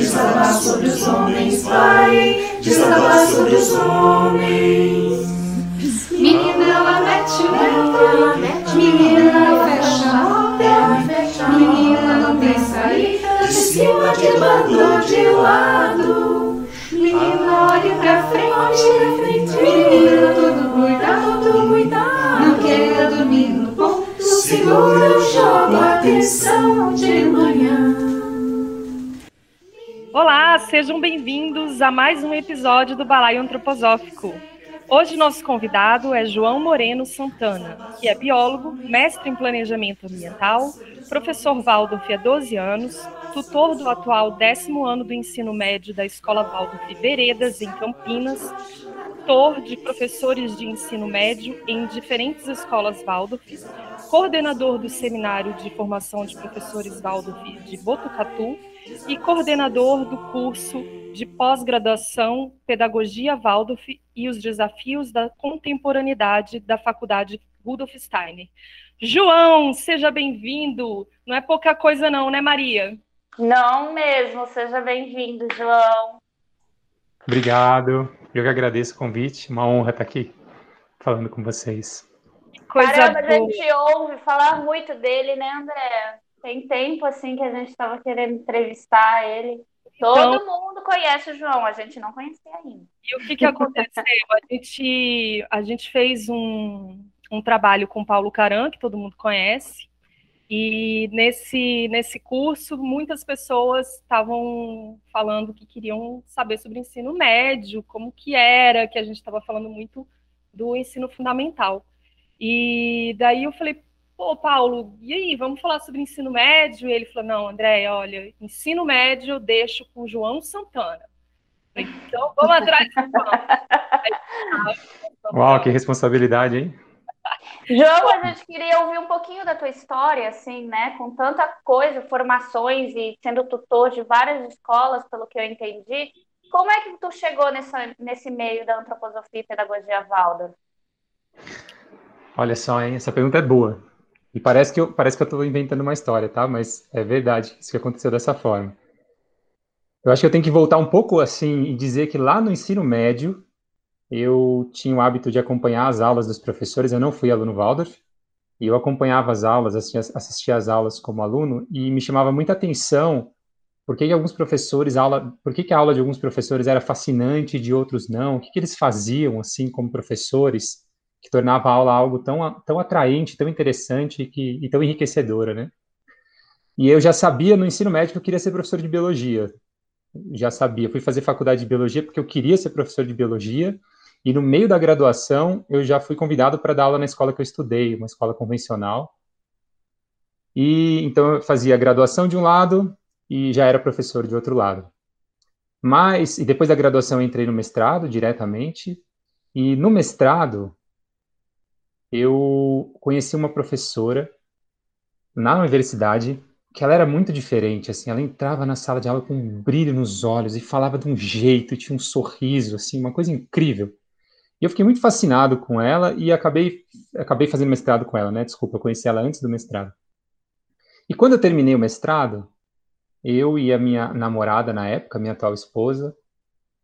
desabar sobre os homens, vai. Desabar sobre os homens. Menina, ela mete o dedo, menina, ela fecha a porta, menina, não tem saída, De cima, de lado, de lado. menina, olhe pra frente, menina, todo cuidado, todo cuidado, não queira dormir no ponto, Segura o jogo, atenção de manhã. Olá, sejam bem-vindos a mais um episódio do Balaio Antroposófico. Hoje nosso convidado é João Moreno Santana, que é biólogo, mestre em planejamento ambiental, professor Waldorf há 12 anos, tutor do atual décimo ano do ensino médio da Escola Waldorf Veredas, em Campinas, tutor de professores de ensino médio em diferentes escolas Waldorf, coordenador do Seminário de Formação de Professores Waldorf de Botucatu e coordenador do curso de pós-graduação Pedagogia Waldorf e os Desafios da Contemporaneidade da Faculdade Rudolf Steiner. João, seja bem-vindo. Não é pouca coisa não, né, Maria? Não mesmo, seja bem-vindo, João. Obrigado. Eu que agradeço o convite. Uma honra estar aqui falando com vocês. Coisa Caramba, a boa. gente ouve falar muito dele, né, André? Tem tempo assim que a gente estava querendo entrevistar ele. Todo Então- mundo conhece o João, a gente não conhecia ainda. E o que, que aconteceu? A gente, a gente fez um, um trabalho com Paulo Caran, que todo mundo conhece, e nesse, nesse curso muitas pessoas estavam falando que queriam saber sobre o ensino médio, como que era, que a gente estava falando muito do ensino fundamental. E daí eu falei, pô, Paulo, e aí, vamos falar sobre ensino médio? E ele falou, não, André, olha, ensino médio eu deixo com o João Santana. Falei, Então vamos atrás do João. Uau, que responsabilidade, hein? João, a gente queria ouvir um pouquinho da tua história, assim, né? Com tanta coisa, formações e sendo tutor de várias escolas, pelo que eu entendi. Como é que tu chegou nessa, nesse meio da antroposofia e pedagogia Waldorf? Olha só, hein? Essa pergunta é boa. E parece que eu, parece que eu estou inventando uma história, tá? Mas é verdade, isso que aconteceu dessa forma. Eu acho que eu tenho que voltar um pouco assim e dizer que lá no ensino médio eu tinha o hábito de acompanhar as aulas dos professores. Eu não fui aluno Waldorf e eu acompanhava as aulas, assim, assistia às aulas como aluno e me chamava muita atenção por que, alguns professores, aula, por que, que a aula de alguns professores era fascinante e de outros não? O que, que eles faziam assim como professores? Que tornava a aula algo tão, tão atraente, tão interessante e, que, e tão enriquecedora, né? E eu já sabia no ensino médio que eu queria ser professor de biologia. Já sabia. Fui fazer faculdade de biologia porque eu queria ser professor de biologia. E no meio da graduação, eu já fui convidado para dar aula na escola que eu estudei, uma escola convencional. E então eu fazia graduação de um lado e já era professor de outro lado. Mas, e depois da graduação entrei no mestrado diretamente. E no mestrado, eu conheci uma professora na universidade que ela era muito diferente, assim, ela entrava na sala de aula com um brilho nos olhos e falava de um jeito, tinha um sorriso, assim, uma coisa incrível. E eu fiquei muito fascinado com ela e acabei, acabei fazendo mestrado com ela, né? Desculpa, eu conheci ela antes do mestrado. E quando eu terminei o mestrado, eu e a minha namorada na época, minha atual esposa,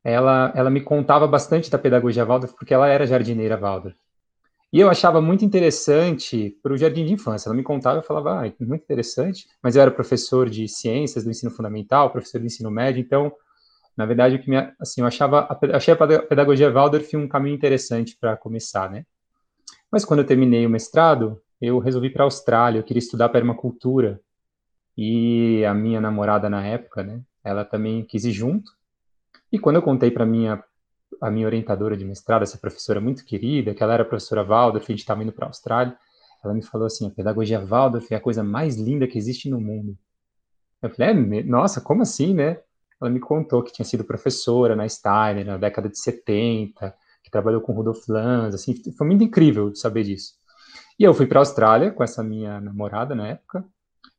ela, ela me contava bastante da pedagogia Waldorf, porque ela era jardineira Waldorf. E eu achava muito interessante para o jardim de infância. Ela me contava, eu falava, ah, muito interessante. Mas eu era professor de ciências do ensino fundamental, professor do ensino médio, então, na verdade, o que me, assim, eu achava, achei a pedagogia Waldorf um caminho interessante para começar, né? Mas quando eu terminei o mestrado, eu resolvi para a Austrália. Eu queria estudar permacultura e a minha namorada na época, né? Ela também quis ir junto. E quando eu contei para minha a minha orientadora de mestrado, essa professora muito querida, que ela era a professora Waldorf, a gente estava indo para a Austrália, ela me falou assim, a pedagogia Waldorf é a coisa mais linda que existe no mundo. Eu falei, é, nossa, como assim, né? ela me contou que tinha sido professora na Steiner na década de 70, que trabalhou com Rudolf Lanz, assim, foi muito incrível saber disso. E eu fui para a Austrália com essa minha namorada na época,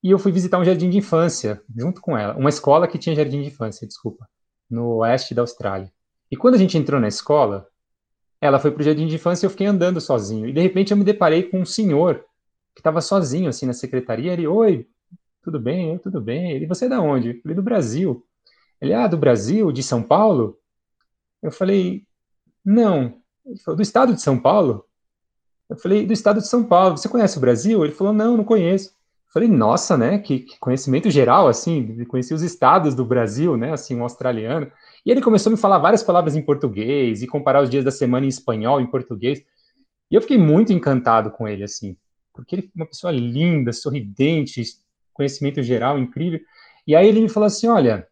e eu fui visitar um jardim de infância junto com ela, uma escola que tinha jardim de infância, desculpa, no oeste da Austrália. E quando a gente entrou na escola, ela foi para o jardim de infância e eu fiquei andando sozinho. E de repente eu me deparei com um senhor que estava sozinho assim na secretaria. Ele, oi, tudo bem? Eu, tudo bem. Ele, você é da onde? Eu falei, do Brasil. Ele, ah, do Brasil, de São Paulo? Eu falei, não. Ele falou, do estado de São Paulo? Eu falei, do estado de São Paulo. Você conhece o Brasil? Ele falou, não, não conheço. Eu falei, nossa, né? Que, que conhecimento geral, assim. Conheci os estados do Brasil, né? Assim, um australiano. E ele começou a me falar várias palavras em português e comparar os dias da semana em espanhol, em português. E eu fiquei muito encantado com ele, assim, porque ele é uma pessoa linda, sorridente, conhecimento geral incrível. E aí ele me falou assim: olha,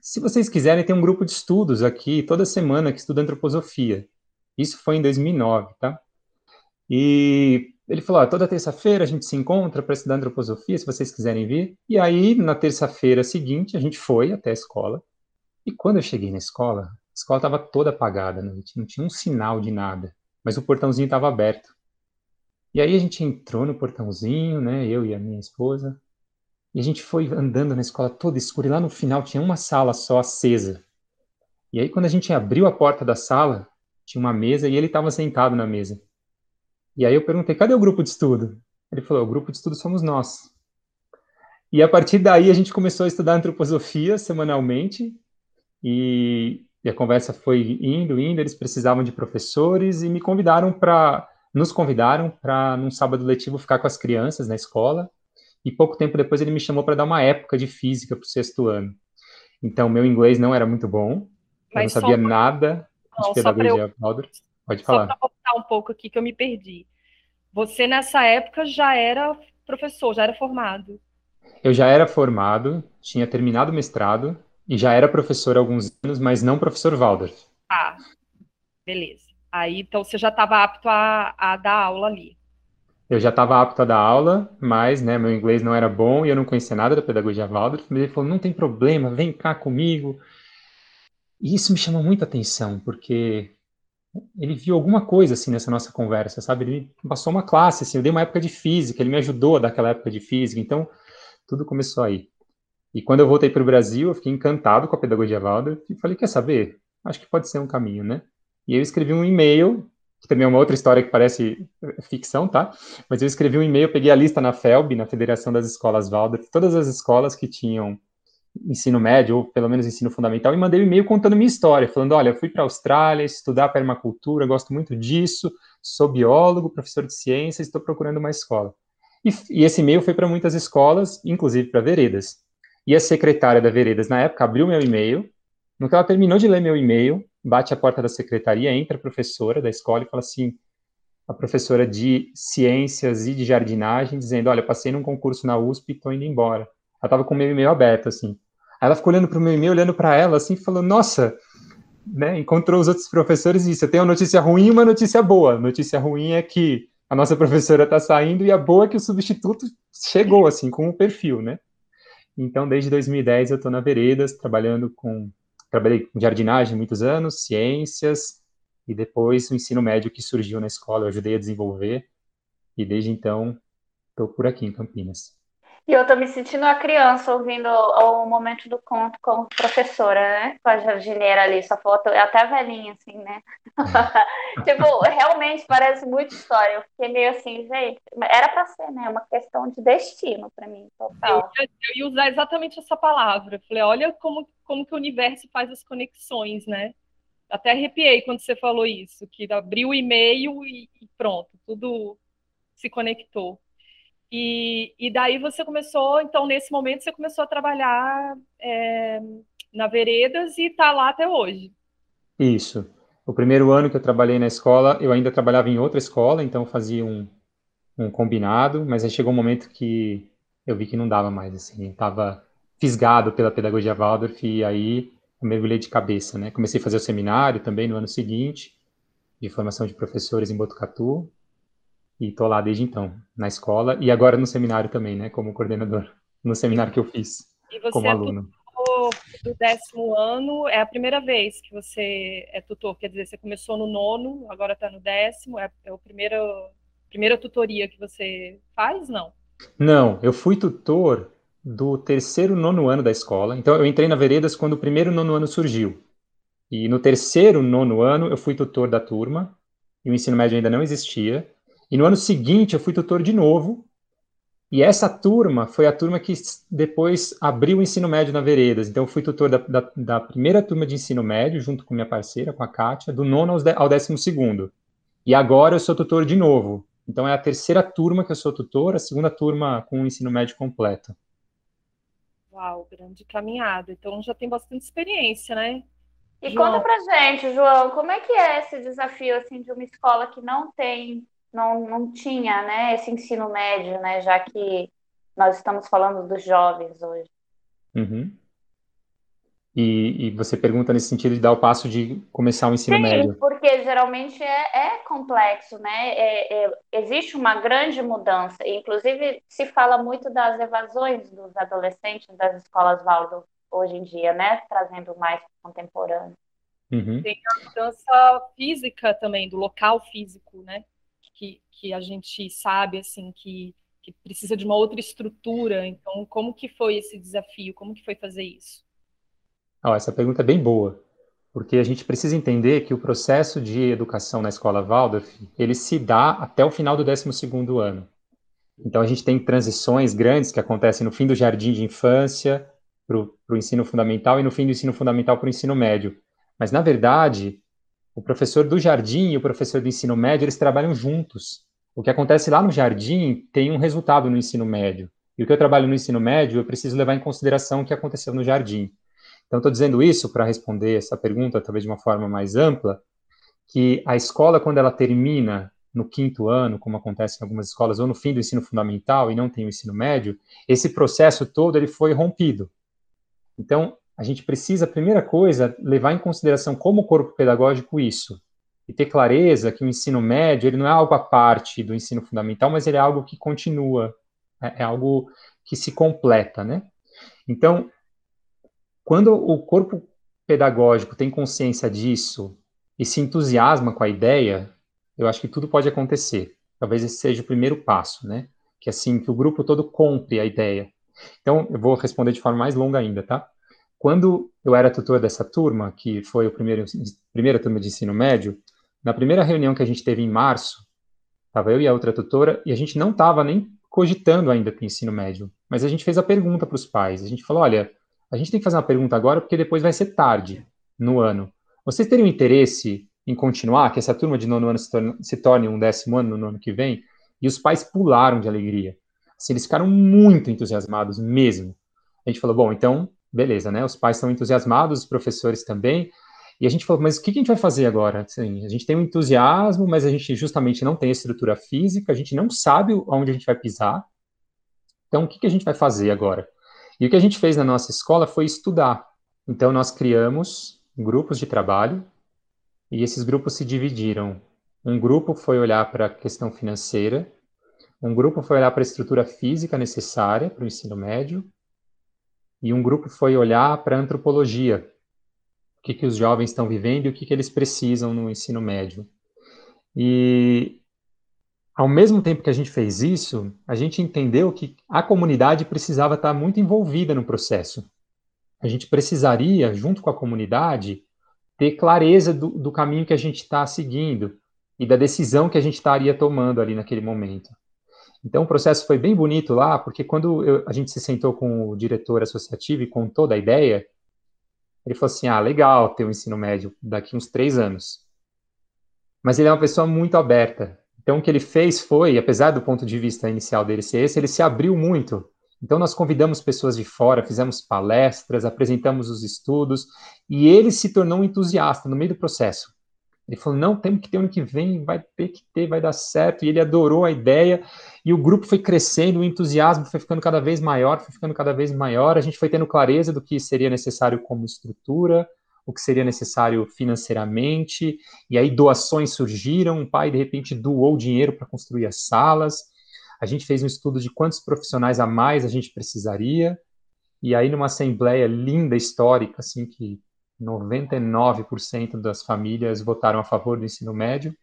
se vocês quiserem, tem um grupo de estudos aqui toda semana que estuda antroposofia. Isso foi em 2009, tá? E ele falou: toda terça-feira a gente se encontra para estudar antroposofia, se vocês quiserem vir. E aí, na terça-feira seguinte, a gente foi até a escola. E quando eu cheguei na escola, a escola estava toda apagada, tinha, não tinha um sinal de nada, mas o portãozinho estava aberto. E aí a gente entrou no portãozinho, né, eu e a minha esposa, e a gente foi andando na escola toda escura, e lá no final tinha uma sala só acesa. E aí quando a gente abriu a porta da sala, tinha uma mesa e ele estava sentado na mesa. E aí eu perguntei, cadê o grupo de estudo? Ele falou, o grupo de estudo somos nós. E a partir daí a gente começou a estudar antroposofia semanalmente, e, e a conversa foi indo, indo, eles precisavam de professores e me convidaram para, nos convidaram para num sábado letivo ficar com as crianças na escola. E pouco tempo depois ele me chamou para dar uma época de física para o sexto ano. Então meu inglês não era muito bom, Mas eu não sabia pra... nada de pedagogia. Eu... Pode falar. Só para voltar um pouco aqui que eu me perdi. Você nessa época já era professor, já era formado? Eu já era formado, tinha terminado o mestrado e já era professor há alguns anos, mas não professor Waldorf. Ah, beleza. Aí, então, você já estava apto a, a dar aula ali. Eu já estava apto a dar aula, mas né, meu inglês não era bom e eu não conhecia nada da pedagogia Waldorf. Mas ele falou, não tem problema, vem cá comigo. E isso me chamou muita atenção, porque ele viu alguma coisa assim nessa nossa conversa, sabe? Ele passou uma classe, assim, eu dei uma época de física, ele me ajudou daquela época de física, então tudo começou aí. E quando eu voltei para o Brasil, eu fiquei encantado com a pedagogia Waldorf e falei, quer saber? Acho que pode ser um caminho, né? E eu escrevi um e-mail, que também é uma outra história que parece ficção, tá? Mas eu escrevi um e-mail, peguei a lista na FELB, na Federação das Escolas Waldorf, todas as escolas que tinham ensino médio, ou pelo menos ensino fundamental, e mandei um e-mail contando minha história, falando, olha, eu fui para a Austrália estudar permacultura, gosto muito disso, sou biólogo, professor de ciências, estou procurando uma escola. E, e esse e-mail foi para muitas escolas, inclusive para veredas. E a secretária da Veredas, na época, abriu meu e-mail. No que ela terminou de ler meu e-mail, bate a porta da secretaria, entra a professora da escola e fala assim: a professora de ciências e de jardinagem, dizendo: Olha, passei num concurso na USP e estou indo embora. Ela estava com o meu e-mail aberto, assim. Aí ela ficou olhando para o meu e-mail, olhando para ela, assim, falou: Nossa, né? Encontrou os outros professores e disse: Eu tenho uma notícia ruim e uma notícia boa. Notícia ruim é que a nossa professora está saindo e a boa é que o substituto chegou, assim, com o perfil, né? Então, desde 2010 eu estou na Veredas, trabalhando com trabalhei com jardinagem muitos anos, ciências e depois o ensino médio que surgiu na escola, eu ajudei a desenvolver e desde então estou por aqui em Campinas. E eu tô me sentindo uma criança ouvindo o, momento do conto com professora, né? Com a jardineira ali, sua foto é até velhinha, assim, né? tipo, realmente parece muito história. Eu fiquei meio assim, gente, era para ser, né? Uma questão de destino para mim, total. Eu, eu ia usar exatamente essa palavra. falei, olha como, como que o universo faz as conexões, né? Até arrepiei quando você falou isso, que abriu o e-mail e pronto, tudo se conectou. E, e daí você começou, então nesse momento você começou a trabalhar é, na Veredas e está lá até hoje. Isso. O primeiro ano que eu trabalhei na escola, eu ainda trabalhava em outra escola, então fazia um, um combinado, mas aí chegou um momento que eu vi que não dava mais, assim, estava fisgado pela pedagogia Waldorf e aí eu mergulhei de cabeça, né? Comecei a fazer o seminário também no ano seguinte, de formação de professores em Botucatu, e tô lá desde então, na escola e agora no seminário também, né, como coordenador, no seminário que eu fiz como aluno. tutor do décimo ano, é a primeira vez que você é tutor, quer dizer, você começou no nono, agora está no décimo, é, é a primeira, primeira tutoria que você faz, não? Não, eu fui tutor do terceiro nono ano da escola, então eu entrei na Veredas quando o primeiro nono ano surgiu. E no terceiro nono ano eu fui tutor da turma, e o ensino médio ainda não existia. E no ano seguinte eu fui tutor de novo, e essa turma foi a turma que depois abriu o ensino médio na Veredas. Então, eu fui tutor da, da, da, primeira turma de ensino médio, junto com minha parceira, com a Kátia, do nono ao, ao décimo segundo. E agora eu sou tutor de novo. Então, é a terceira turma que eu sou tutor, a segunda turma com o ensino médio completo. Uau, grande caminhada. Então, já tem bastante experiência, né? E João. conta pra gente, João, como é que é esse desafio, assim, de uma escola que não tem não, não tinha né, esse ensino médio, né, já que nós estamos falando dos jovens hoje. Uhum. E, e, você pergunta nesse sentido de dar o passo de começar o ensino Sim, médio? porque geralmente é, é complexo, né? É, é, existe uma grande mudança. Inclusive, se fala muito das evasões dos adolescentes das escolas Waldorf hoje em dia, né? Trazendo mais contemporâneo. Uhum. Tem a mudança física também, do local físico, né? Que, que a gente sabe assim que, que precisa de uma outra estrutura. Então, como que foi esse desafio? Como que foi fazer isso? Oh, essa pergunta é bem boa, porque a gente precisa entender que o processo de educação na escola Waldorf, ele se dá até o final do 12º ano. Então, a gente tem transições grandes que acontecem no fim do jardim de infância para o ensino fundamental e no fim do ensino fundamental para o ensino médio. Mas, na verdade, o professor do jardim e o professor do ensino médio, eles trabalham juntos. O que acontece lá no jardim tem um resultado no ensino médio. E o que eu trabalho no ensino médio, eu preciso levar em consideração o que aconteceu no jardim. Então, estou dizendo isso para responder essa pergunta, talvez de uma forma mais ampla, que a escola, quando ela termina no quinto ano, como acontece em algumas escolas, ou no fim do ensino fundamental e não tem o ensino médio, esse processo todo ele foi rompido. Então, a gente precisa, primeira coisa, levar em consideração como corpo pedagógico isso, e ter clareza que o ensino médio ele não é algo à parte do ensino fundamental, mas ele é algo que continua, é, é algo que se completa, né? Então, quando o corpo pedagógico tem consciência disso e se entusiasma com a ideia, eu acho que tudo pode acontecer. Talvez esse seja o primeiro passo, né? Que assim que o grupo todo compre a ideia. Então, eu vou responder de forma mais longa ainda, tá? Quando eu era tutor dessa turma, que foi a primeira turma de ensino médio, na primeira reunião que a gente teve em março, estava eu e a outra tutora, e a gente não estava nem cogitando ainda para o ensino médio, mas a gente fez a pergunta para os pais. A gente falou: olha, a gente tem que fazer uma pergunta agora porque depois vai ser tarde no ano. Vocês teriam interesse em continuar, que essa turma de nono ano se torne, se torne um décimo ano no ano que vem? E os pais pularam de alegria. Assim, eles ficaram muito entusiasmados mesmo. A gente falou: bom, então beleza, né? Os pais estão entusiasmados, os professores também. E a gente falou, mas o que a gente vai fazer agora? Assim, a gente tem um entusiasmo, mas a gente justamente não tem estrutura física, a gente não sabe onde a gente vai pisar. Então, o que a gente vai fazer agora? E o que a gente fez na nossa escola foi estudar. Então, nós criamos grupos de trabalho e esses grupos se dividiram. Um grupo foi olhar para a questão financeira, um grupo foi olhar para a estrutura física necessária para o ensino médio, e um grupo foi olhar para a antropologia, o que, que os jovens estão vivendo e o que, que eles precisam no ensino médio. E ao mesmo tempo que a gente fez isso, a gente entendeu que a comunidade precisava estar muito envolvida no processo. A gente precisaria, junto com a comunidade, ter clareza do, do caminho que a gente está seguindo e da decisão que a gente estaria tomando ali naquele momento. Então, o processo foi bem bonito lá, porque quando eu, a gente se sentou com o diretor associativo e contou da ideia, ele falou assim: ah, legal ter o um ensino médio daqui uns três anos. Mas ele é uma pessoa muito aberta. Então, o que ele fez foi, apesar do ponto de vista inicial dele ser esse, ele se abriu muito. Então, nós convidamos pessoas de fora, fizemos palestras, apresentamos os estudos, e ele se tornou um entusiasta no meio do processo. Ele falou: não, temos que ter ano que vem, vai ter que ter, vai dar certo. E ele adorou a ideia. E o grupo foi crescendo, o entusiasmo foi ficando cada vez maior, foi ficando cada vez maior. A gente foi tendo clareza do que seria necessário como estrutura, o que seria necessário financeiramente. E aí doações surgiram. Um pai, de repente, doou dinheiro para construir as salas. A gente fez um estudo de quantos profissionais a mais a gente precisaria. E aí, numa assembleia linda, histórica, assim, que 99% das famílias votaram a favor do ensino médio,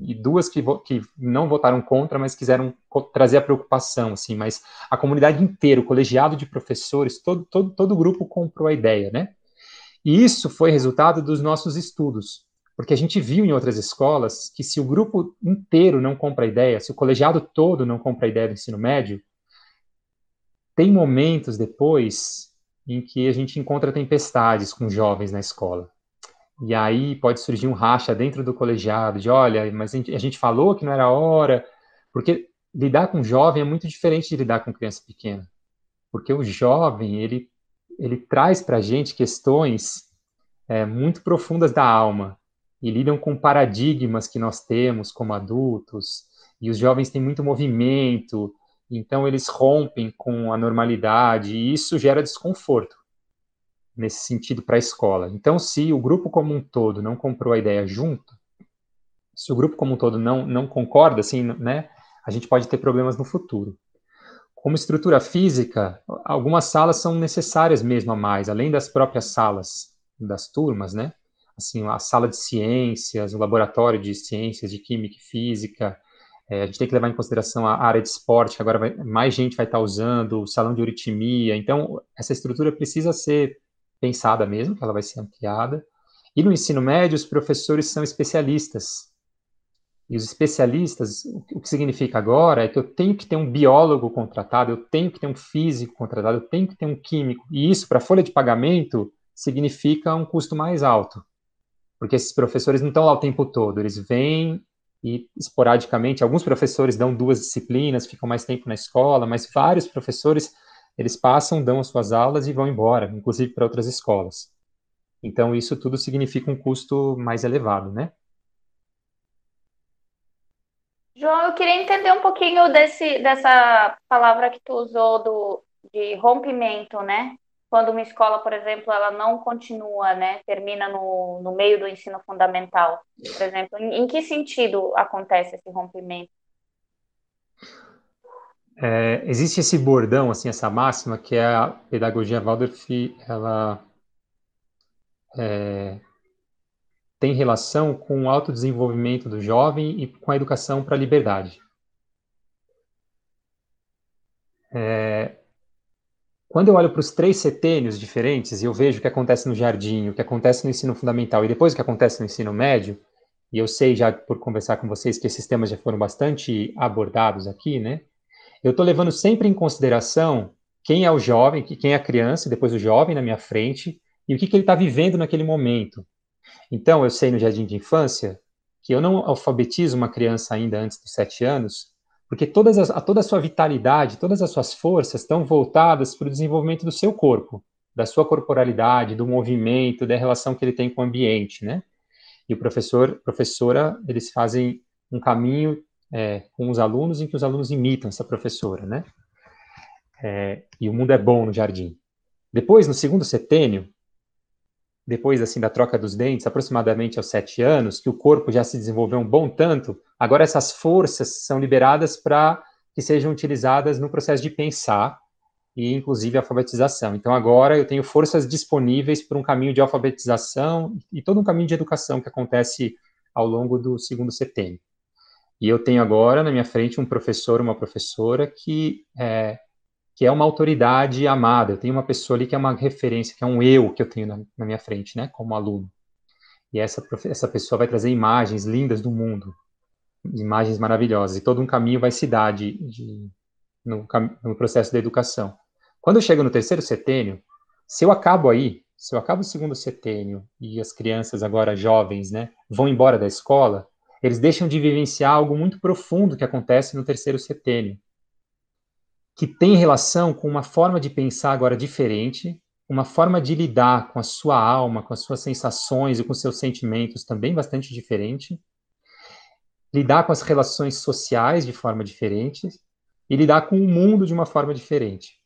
e duas que, que não votaram contra, mas quiseram trazer a preocupação, assim, mas a comunidade inteira, o colegiado de professores, todo, todo, todo o grupo comprou a ideia, né? E isso foi resultado dos nossos estudos, porque a gente viu em outras escolas que se o grupo inteiro não compra a ideia, se o colegiado todo não compra a ideia do ensino médio, tem momentos depois em que a gente encontra tempestades com jovens na escola. E aí pode surgir um racha dentro do colegiado, de olha, mas a gente, a gente falou que não era hora, porque lidar com jovem é muito diferente de lidar com criança pequena. Porque o jovem, ele, ele traz para a gente questões é, muito profundas da alma, e lidam com paradigmas que nós temos como adultos, e os jovens têm muito movimento, então eles rompem com a normalidade, e isso gera desconforto nesse sentido para a escola. Então, se o grupo como um todo não comprou a ideia junto, se o grupo como um todo não, não concorda, assim, né, a gente pode ter problemas no futuro. Como estrutura física, algumas salas são necessárias mesmo a mais, além das próprias salas das turmas, né? Assim, a sala de ciências, o laboratório de ciências, de química e física, é, a gente tem que levar em consideração a área de esporte, que agora vai, mais gente vai estar usando, o salão de uritimia. Então, essa estrutura precisa ser pensada mesmo, que ela vai ser ampliada. E no ensino médio, os professores são especialistas. E os especialistas, o que significa agora é que eu tenho que ter um biólogo contratado, eu tenho que ter um físico contratado, eu tenho que ter um químico. E isso, para a folha de pagamento, significa um custo mais alto. Porque esses professores não estão lá o tempo todo, eles vêm e esporadicamente, alguns professores dão duas disciplinas, ficam mais tempo na escola, mas vários professores eles passam, dão as suas aulas e vão embora, inclusive para outras escolas. Então, isso tudo significa um custo mais elevado, né? João, eu queria entender um pouquinho desse, dessa palavra que tu usou do, de rompimento, né? Quando uma escola, por exemplo, ela não continua, né? Termina no, no meio do ensino fundamental, por exemplo. Em, em que sentido acontece esse rompimento? É, existe esse bordão, assim, essa máxima, que é a pedagogia Waldorf, ela é, tem relação com o autodesenvolvimento do jovem e com a educação para a liberdade. É, quando eu olho para os três setênios diferentes e eu vejo o que acontece no jardim, o que acontece no ensino fundamental e depois o que acontece no ensino médio, e eu sei já por conversar com vocês que esses temas já foram bastante abordados aqui, né? eu estou levando sempre em consideração quem é o jovem, quem é a criança, depois o jovem na minha frente, e o que, que ele está vivendo naquele momento. Então, eu sei no jardim de infância que eu não alfabetizo uma criança ainda antes dos sete anos, porque todas as, toda a sua vitalidade, todas as suas forças estão voltadas para o desenvolvimento do seu corpo, da sua corporalidade, do movimento, da relação que ele tem com o ambiente, né? E o professor, professora, eles fazem um caminho é, com os alunos em que os alunos imitam essa professora, né? É, e o mundo é bom no jardim. Depois, no segundo setênio, depois assim da troca dos dentes, aproximadamente aos sete anos, que o corpo já se desenvolveu um bom tanto, agora essas forças são liberadas para que sejam utilizadas no processo de pensar e inclusive alfabetização. Então agora eu tenho forças disponíveis para um caminho de alfabetização e todo um caminho de educação que acontece ao longo do segundo setênio. E eu tenho agora na minha frente um professor, uma professora que é, que é uma autoridade amada. Eu tenho uma pessoa ali que é uma referência, que é um eu que eu tenho na, na minha frente, né, como aluno. E essa, essa pessoa vai trazer imagens lindas do mundo, imagens maravilhosas, e todo um caminho vai se dar de, de no, no processo da educação. Quando eu chego no terceiro setênio, se eu acabo aí, se eu acabo o segundo setênio e as crianças agora jovens, né, vão embora da escola, eles deixam de vivenciar algo muito profundo que acontece no terceiro setênio, que tem relação com uma forma de pensar agora diferente, uma forma de lidar com a sua alma, com as suas sensações e com seus sentimentos também bastante diferente, lidar com as relações sociais de forma diferente e lidar com o mundo de uma forma diferente.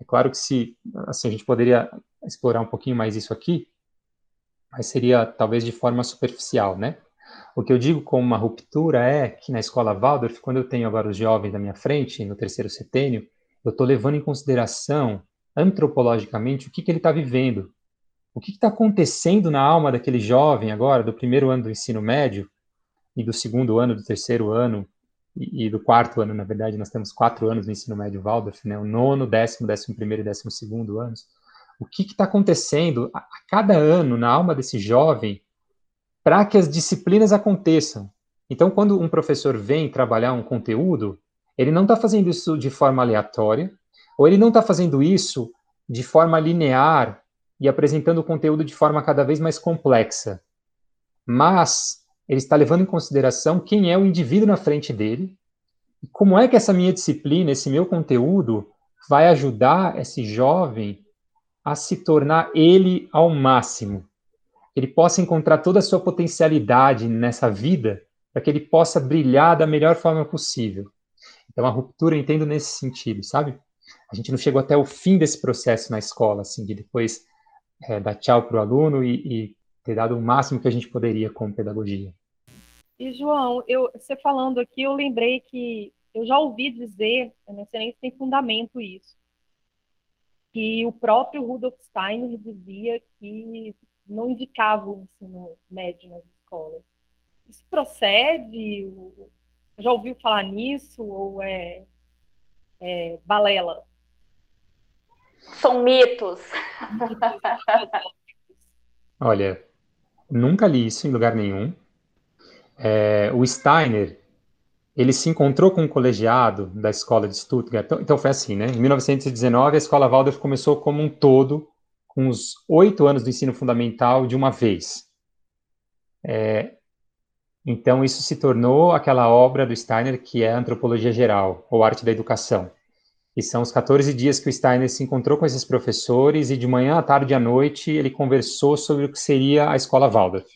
É claro que se assim, a gente poderia explorar um pouquinho mais isso aqui, mas seria talvez de forma superficial, né? O que eu digo como uma ruptura é que na escola Waldorf, quando eu tenho agora os jovens na minha frente, no terceiro setênio, eu estou levando em consideração antropologicamente o que, que ele está vivendo. O que está acontecendo na alma daquele jovem agora, do primeiro ano do ensino médio, e do segundo ano, do terceiro ano, e, e do quarto ano, na verdade, nós temos quatro anos no ensino médio Waldorf, né? o nono, décimo, décimo primeiro e décimo segundo anos. O que está acontecendo a, a cada ano na alma desse jovem para que as disciplinas aconteçam? Então, quando um professor vem trabalhar um conteúdo, ele não está fazendo isso de forma aleatória, ou ele não está fazendo isso de forma linear e apresentando o conteúdo de forma cada vez mais complexa. Mas ele está levando em consideração quem é o indivíduo na frente dele e como é que essa minha disciplina, esse meu conteúdo, vai ajudar esse jovem a se tornar ele ao máximo. Ele possa encontrar toda a sua potencialidade nessa vida para que ele possa brilhar da melhor forma possível. Então, a ruptura eu entendo nesse sentido, sabe? A gente não chegou até o fim desse processo na escola, assim, de depois é, dar tchau para o aluno e, e ter dado o máximo que a gente poderia com pedagogia. E, João, eu, você falando aqui, eu lembrei que eu já ouvi dizer, eu não sei nem se tem fundamento isso, que o próprio Rudolf Steiner dizia que não indicava o ensino médio nas escolas. Isso procede? Já ouviu falar nisso ou é, é balela? São mitos. Olha, nunca li isso em lugar nenhum. É, o Steiner, ele se encontrou com um colegiado da escola de Stuttgart. Então, então, foi assim, né? Em 1919, a escola Waldorf começou como um todo, com os oito anos do ensino fundamental de uma vez. É, então, isso se tornou aquela obra do Steiner que é Antropologia Geral, ou Arte da Educação. E são os 14 dias que o Steiner se encontrou com esses professores e de manhã à tarde à noite ele conversou sobre o que seria a escola Waldorf.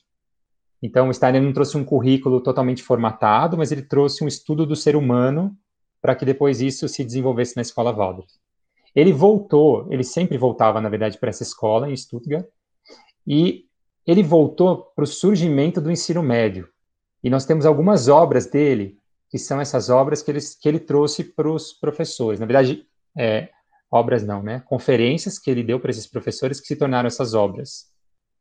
Então, o Steiner não trouxe um currículo totalmente formatado, mas ele trouxe um estudo do ser humano para que depois isso se desenvolvesse na escola Waldorf. Ele voltou, ele sempre voltava, na verdade, para essa escola em Stuttgart, e ele voltou para o surgimento do ensino médio. E nós temos algumas obras dele, que são essas obras que ele, que ele trouxe para os professores. Na verdade, é, obras não, né? Conferências que ele deu para esses professores que se tornaram essas obras.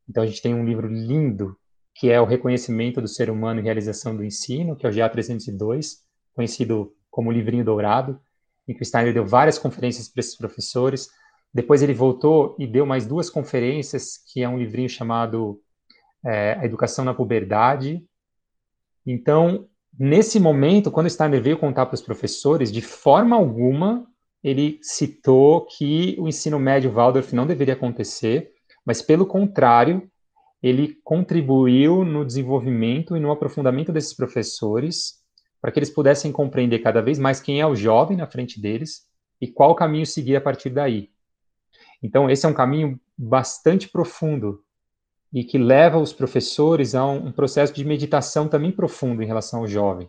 Então a gente tem um livro lindo que é o reconhecimento do ser humano e realização do ensino, que é o GA 302, conhecido como livrinho dourado, em que o Steiner deu várias conferências para esses professores. Depois ele voltou e deu mais duas conferências, que é um livrinho chamado é, A Educação na Puberdade, então, nesse momento, quando Steiner veio contar para os professores, de forma alguma ele citou que o ensino médio Waldorf não deveria acontecer, mas pelo contrário, ele contribuiu no desenvolvimento e no aprofundamento desses professores, para que eles pudessem compreender cada vez mais quem é o jovem na frente deles e qual caminho seguir a partir daí. Então, esse é um caminho bastante profundo e que leva os professores a um, processo de meditação também profundo em relação ao jovem.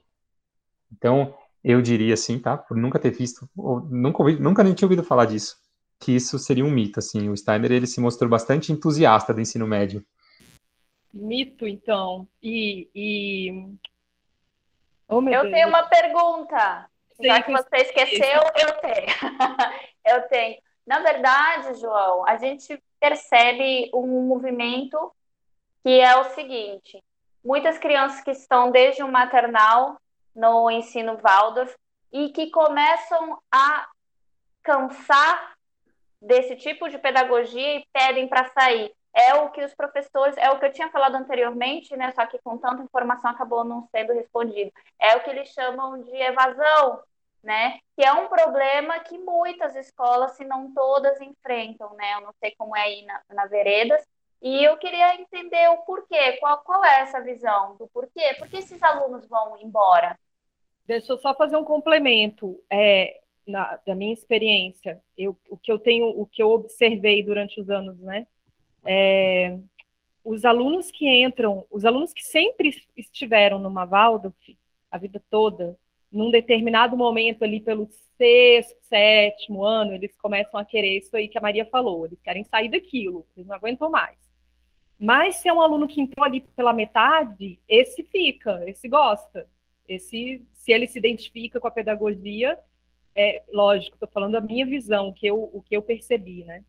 Então, eu diria assim, tá? Por nunca ter visto, ou nunca, ouvi, nunca nem tinha ouvido falar disso, que isso seria um mito, assim. O Steiner, ele se mostrou bastante entusiasta do ensino médio. Mito, então. E... e... Oh, eu Deus. tenho uma pergunta. Sim, Já que você esqueceu, eu tenho. eu tenho. Na verdade, João, a gente percebe um movimento que é o seguinte: muitas crianças que estão desde o maternal no ensino Waldorf e que começam a cansar desse tipo de pedagogia e pedem para sair. É o que os professores, é o que eu tinha falado anteriormente, né? Só que com tanta informação acabou não sendo respondido. É o que eles chamam de evasão, né? Que é um problema que muitas escolas, se não todas, enfrentam, né? Eu não sei como é aí na, na Veredas. E eu queria entender o porquê, qual, qual é essa visão do porquê? Por que esses alunos vão embora? Deixa eu só fazer um complemento. É, na, da minha experiência, eu, o que eu tenho, o que eu observei durante os anos, né? É, os alunos que entram, os alunos que sempre estiveram numa Waldorf a vida toda, num determinado momento ali pelo sexto, sétimo ano, eles começam a querer isso aí que a Maria falou, eles querem sair daquilo, eles não aguentam mais. Mas se é um aluno que entrou ali pela metade, esse fica, esse gosta. Esse, se ele se identifica com a pedagogia, É, lógico, estou falando a minha visão, o que eu, o que eu percebi, né?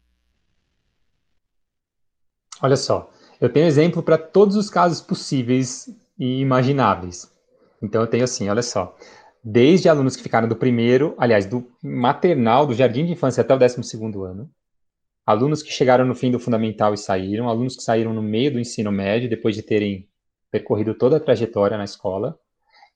Olha só, eu tenho exemplo para todos os casos possíveis e imagináveis. Então eu tenho assim, olha só, desde alunos que ficaram do primeiro, aliás, do maternal, do jardim de infância até o décimo segundo ano, alunos que chegaram no fim do fundamental e saíram, alunos que saíram no meio do ensino médio depois de terem percorrido toda a trajetória na escola,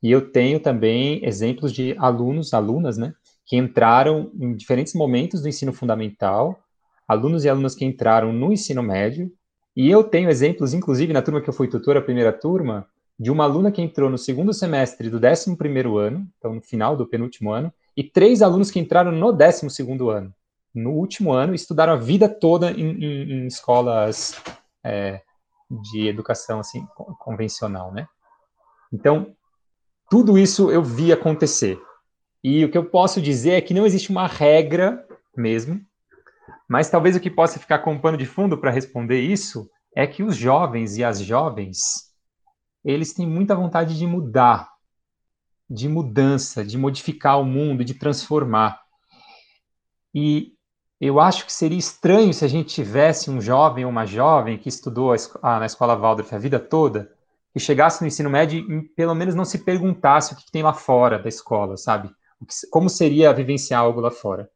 e eu tenho também exemplos de alunos, alunas, né, que entraram em diferentes momentos do ensino fundamental, alunos e alunas que entraram no ensino médio, e eu tenho exemplos, inclusive, na turma que eu fui tutor, a primeira turma, de uma aluna que entrou no segundo semestre do 11 ano, então no final do penúltimo ano, e três alunos que entraram no 12 ano, no último ano, estudaram a vida toda em, em, em escolas é, de educação assim convencional, né? Então, tudo isso eu vi acontecer. E o que eu posso dizer é que não existe uma regra mesmo, mas talvez o que possa ficar como pano de fundo para responder isso é que os jovens e as jovens, eles têm muita vontade de mudar, de mudança, de modificar o mundo, de transformar. E eu acho que seria estranho se a gente tivesse um jovem ou uma jovem que estudou na escola Waldorf a vida toda, que chegasse no ensino médio e pelo menos não se perguntasse o que, tem lá fora da escola, sabe? Como seria vivenciar algo lá fora.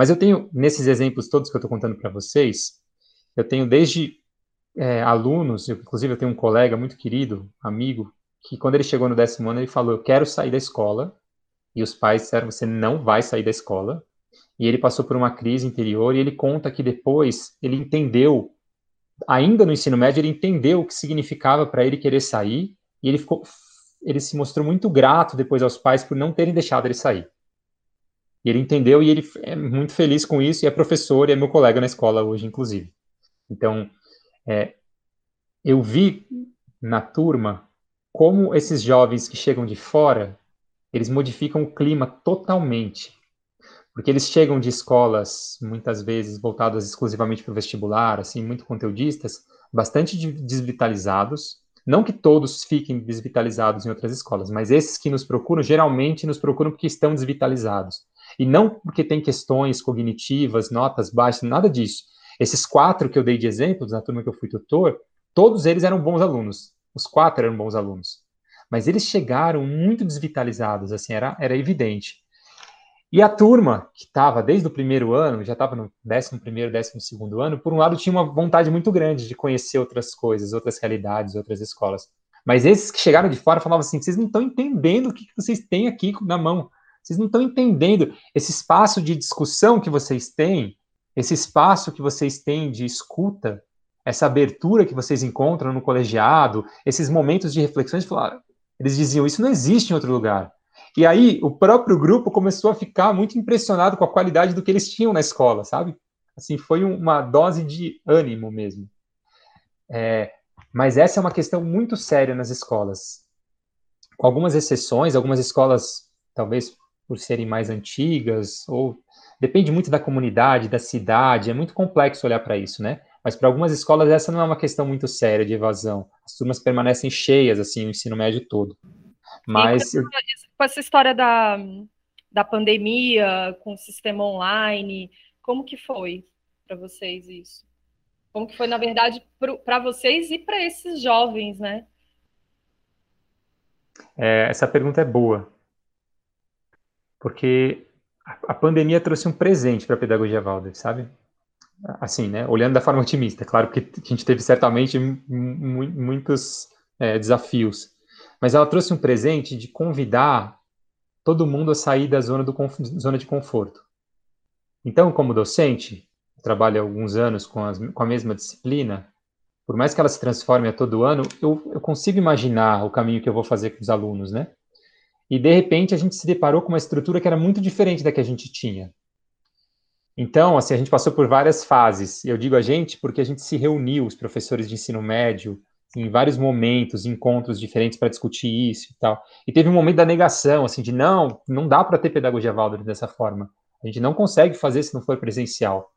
Mas eu tenho, nesses exemplos todos que eu estou contando para vocês, eu tenho desde é, alunos, eu, inclusive eu tenho um colega muito querido, amigo, que quando ele chegou no décimo ano, ele falou, eu quero sair da escola, e os pais disseram, você não vai sair da escola, e ele passou por uma crise interior, e ele conta que depois ele entendeu, ainda no ensino médio, ele entendeu o que significava para ele querer sair, e ele ficou, ele se mostrou muito grato depois aos pais por não terem deixado ele sair. E ele entendeu e ele é muito feliz com isso e é professor e é meu colega na escola hoje, inclusive. Então, é, eu vi na turma como esses jovens que chegam de fora, eles modificam o clima totalmente. Porque eles chegam de escolas, muitas vezes, voltadas exclusivamente para o vestibular, assim, muito conteudistas, bastante desvitalizados. Não que todos fiquem desvitalizados em outras escolas, mas esses que nos procuram, geralmente nos procuram porque estão desvitalizados. E não porque tem questões cognitivas, notas baixas, nada disso. Esses quatro que eu dei de exemplos na turma que eu fui tutor, todos eles eram bons alunos. Os quatro eram bons alunos. Mas eles chegaram muito desvitalizados, assim, era, era evidente. E a turma, que estava desde o primeiro ano, já estava no décimo primeiro, décimo segundo ano, por um lado tinha uma vontade muito grande de conhecer outras coisas, outras realidades, outras escolas. Mas esses que chegaram de fora falavam assim: vocês não estão entendendo o que, que vocês têm aqui na mão. Vocês não estão entendendo esse espaço de discussão que vocês têm, esse espaço que vocês têm de escuta, essa abertura que vocês encontram no colegiado, esses momentos de reflexões, eles diziam, isso não existe em outro lugar. E aí o próprio grupo começou a ficar muito impressionado com a qualidade do que eles tinham na escola, sabe? Assim, foi uma dose de ânimo mesmo. É, mas essa é uma questão muito séria nas escolas. Com algumas exceções, algumas escolas, talvez por serem mais antigas, ou depende muito da comunidade, da cidade, é muito complexo olhar para isso, né? Mas para algumas escolas essa não é uma questão muito séria de evasão. As turmas permanecem cheias, assim, o ensino médio todo. Mas... Com essa história da, da pandemia, com o sistema online, como que foi para vocês isso? Como que foi, na verdade, para vocês e para esses jovens, né? É, essa pergunta é boa porque a pandemia trouxe um presente para a pedagogia Waldorf, sabe? Assim, né? Olhando da forma otimista, claro que a gente teve certamente muitos é, desafios, mas ela trouxe um presente de convidar todo mundo a sair da zona, do, zona de conforto. Então, como docente, trabalho há alguns anos com, as, com a mesma disciplina, por mais que ela se transforme a todo ano, eu, eu consigo imaginar o caminho que eu vou fazer com os alunos, né? E de repente a gente se deparou com uma estrutura que era muito diferente da que a gente tinha. Então, assim, a gente passou por várias fases. Eu digo a gente porque a gente se reuniu, os professores de ensino médio, em vários momentos, encontros diferentes para discutir isso e tal. E teve um momento da negação, assim, de não, não dá para ter pedagogia Waldorf dessa forma. A gente não consegue fazer se não for presencial.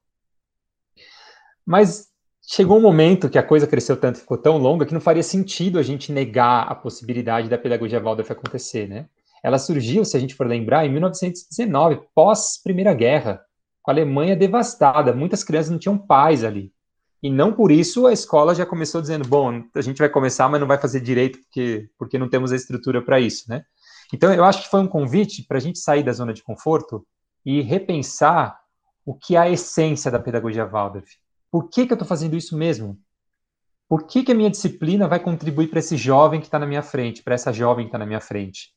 Mas chegou um momento que a coisa cresceu tanto, ficou tão longa, que não faria sentido a gente negar a possibilidade da pedagogia Waldorf acontecer, né? Ela surgiu, se a gente for lembrar, em 1919, pós Primeira Guerra, com a Alemanha devastada. Muitas crianças não tinham pais ali. E não por isso a escola já começou dizendo, bom, a gente vai começar, mas não vai fazer direito porque, porque não temos a estrutura para isso, né? Então, eu acho que foi um convite para a gente sair da zona de conforto e repensar o que é a essência da pedagogia Waldorf. Por que, que eu estou fazendo isso mesmo? Por que, que a minha disciplina vai contribuir para esse jovem que está na minha frente, para essa jovem que está na minha frente?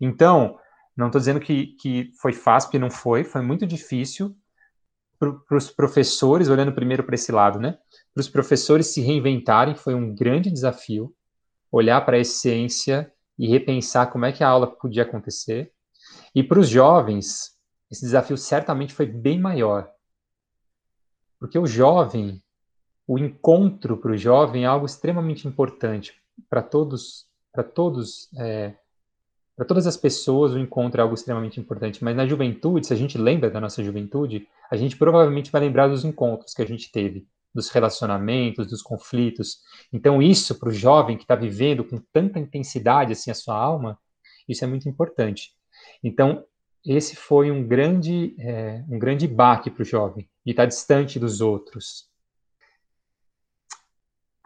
Então, não estou dizendo que, que foi fácil, porque não foi, foi muito difícil para os professores, olhando primeiro para esse lado, né? Para os professores se reinventarem, foi um grande desafio, olhar para a essência e repensar como é que a aula podia acontecer. E para os jovens, esse desafio certamente foi bem maior. Porque o jovem, o encontro para o jovem é algo extremamente importante para todos, para todos, é, para todas as pessoas o encontro é algo extremamente importante. Mas na juventude, se a gente lembra da nossa juventude, a gente provavelmente vai lembrar dos encontros que a gente teve, dos relacionamentos, dos conflitos. Então isso para o jovem que está vivendo com tanta intensidade assim a sua alma, isso é muito importante. Então esse foi um grande, é, um grande baque para o jovem, de estar distante dos outros.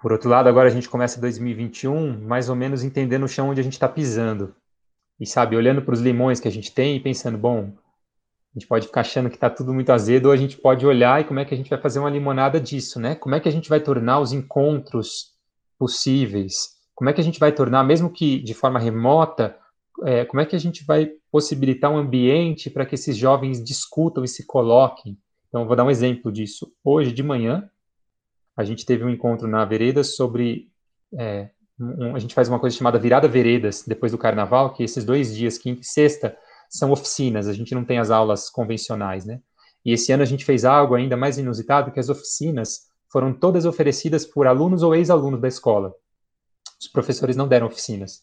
Por outro lado, agora a gente começa 2021 mais ou menos entendendo o chão onde a gente está pisando. E sabe, olhando para os limões que a gente tem e pensando, bom, a gente pode ficar achando que está tudo muito azedo, ou a gente pode olhar e como é que a gente vai fazer uma limonada disso, né? Como é que a gente vai tornar os encontros possíveis? Como é que a gente vai tornar, mesmo que de forma remota, é, como é que a gente vai possibilitar um ambiente para que esses jovens discutam e se coloquem? Então, eu vou dar um exemplo disso. Hoje de manhã, a gente teve um encontro na Vereda sobre. É, a gente faz uma coisa chamada Virada Veredas, depois do carnaval, que esses dois dias, quinta e sexta, são oficinas, a gente não tem as aulas convencionais, né? E esse ano a gente fez algo ainda mais inusitado, que as oficinas foram todas oferecidas por alunos ou ex-alunos da escola. Os professores não deram oficinas.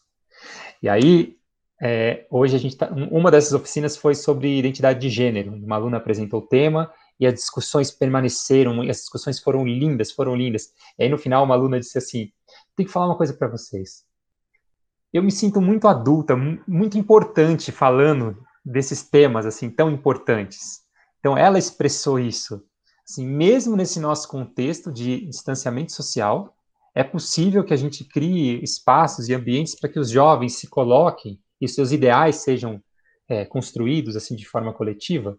E aí, é, hoje a gente tá, uma dessas oficinas foi sobre identidade de gênero. Uma aluna apresentou o tema e as discussões permaneceram, e as discussões foram lindas, foram lindas. E aí no final uma aluna disse assim: "Tem que falar uma coisa para vocês. Eu me sinto muito adulta, muito importante falando desses temas assim tão importantes". Então ela expressou isso. Assim, mesmo nesse nosso contexto de distanciamento social, é possível que a gente crie espaços e ambientes para que os jovens se coloquem e seus ideais sejam é, construídos assim de forma coletiva,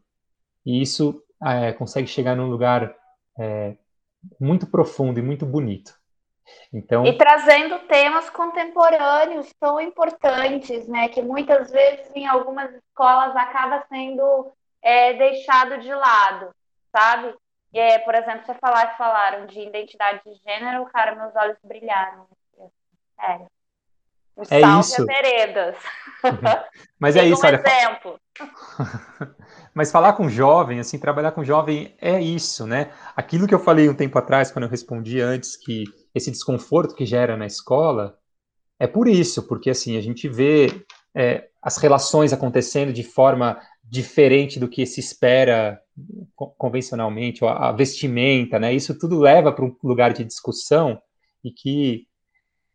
e isso é, consegue chegar num lugar é, muito profundo e muito bonito. Então... E trazendo temas contemporâneos tão importantes, né, que muitas vezes em algumas escolas acaba sendo é, deixado de lado, sabe? É, por exemplo, você falar, falaram de identidade de gênero, cara, meus olhos brilharam. Sério. Um é isso. veredas. Mas é isso, um olha. exemplo. Mas falar com jovem, assim, trabalhar com jovem é isso, né? Aquilo que eu falei um tempo atrás, quando eu respondi antes, que esse desconforto que gera na escola, é por isso, porque assim, a gente vê é, as relações acontecendo de forma diferente do que se espera convencionalmente, a vestimenta, né? Isso tudo leva para um lugar de discussão e que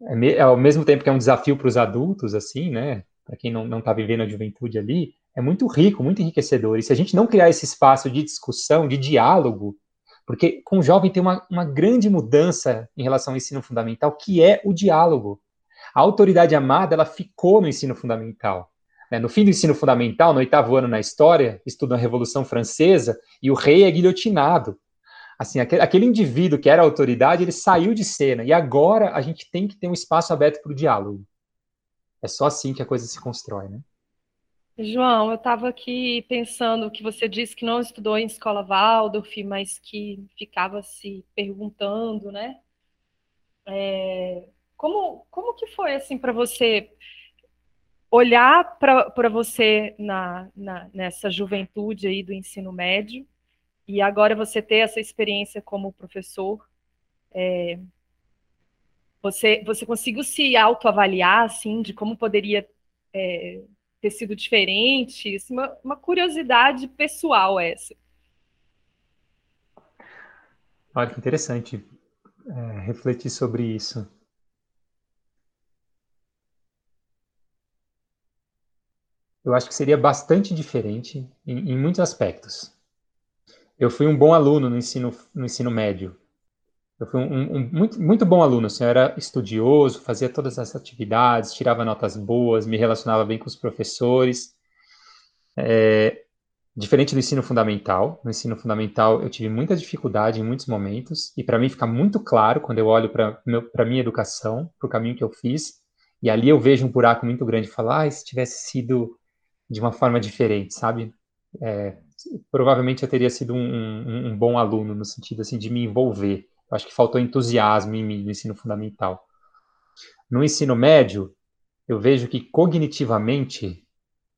é, ao mesmo tempo que é um desafio para os adultos, assim, né? Para quem não está vivendo a juventude ali, é muito rico, muito enriquecedor. E se a gente não criar esse espaço de discussão, de diálogo, porque com o jovem tem uma, uma grande mudança em relação ao ensino fundamental, que é o diálogo. A autoridade amada, ela ficou no ensino fundamental. Né? No fim do ensino fundamental, no oitavo ano na história, estuda a Revolução Francesa e o rei é guilhotinado assim, aquele, aquele indivíduo que era autoridade, ele saiu de cena, e agora a gente tem que ter um espaço aberto para o diálogo. É só assim que a coisa se constrói, né? João, eu estava aqui pensando que você disse que não estudou em escola Waldorf, mas que ficava se perguntando, né? É, como, como que foi assim para você olhar para você na, na, nessa juventude aí do ensino médio e agora você ter essa experiência como professor, é, você, você conseguiu se autoavaliar, assim, de como poderia é, ter sido diferente? Assim, uma, uma curiosidade pessoal essa. Olha que interessante é, refletir sobre isso. eu acho que seria bastante diferente em, em muitos aspectos. Eu fui um bom aluno no ensino, no ensino médio. Eu fui um, um, muito, muito bom aluno. Assim, eu era estudioso, fazia todas as atividades, tirava notas boas, me relacionava bem com os professores. É, diferente do ensino fundamental. No ensino fundamental, eu tive muita dificuldade em muitos momentos. E para mim fica muito claro quando eu olho para a minha educação, para o caminho que eu fiz. E ali eu vejo um buraco muito grande e falo, ah, se tivesse sido de uma forma diferente, sabe? É, provavelmente eu teria sido um, um, um, bom aluno no sentido assim de me envolver. Eu acho que faltou entusiasmo em mim no ensino fundamental. No ensino médio, eu vejo que cognitivamente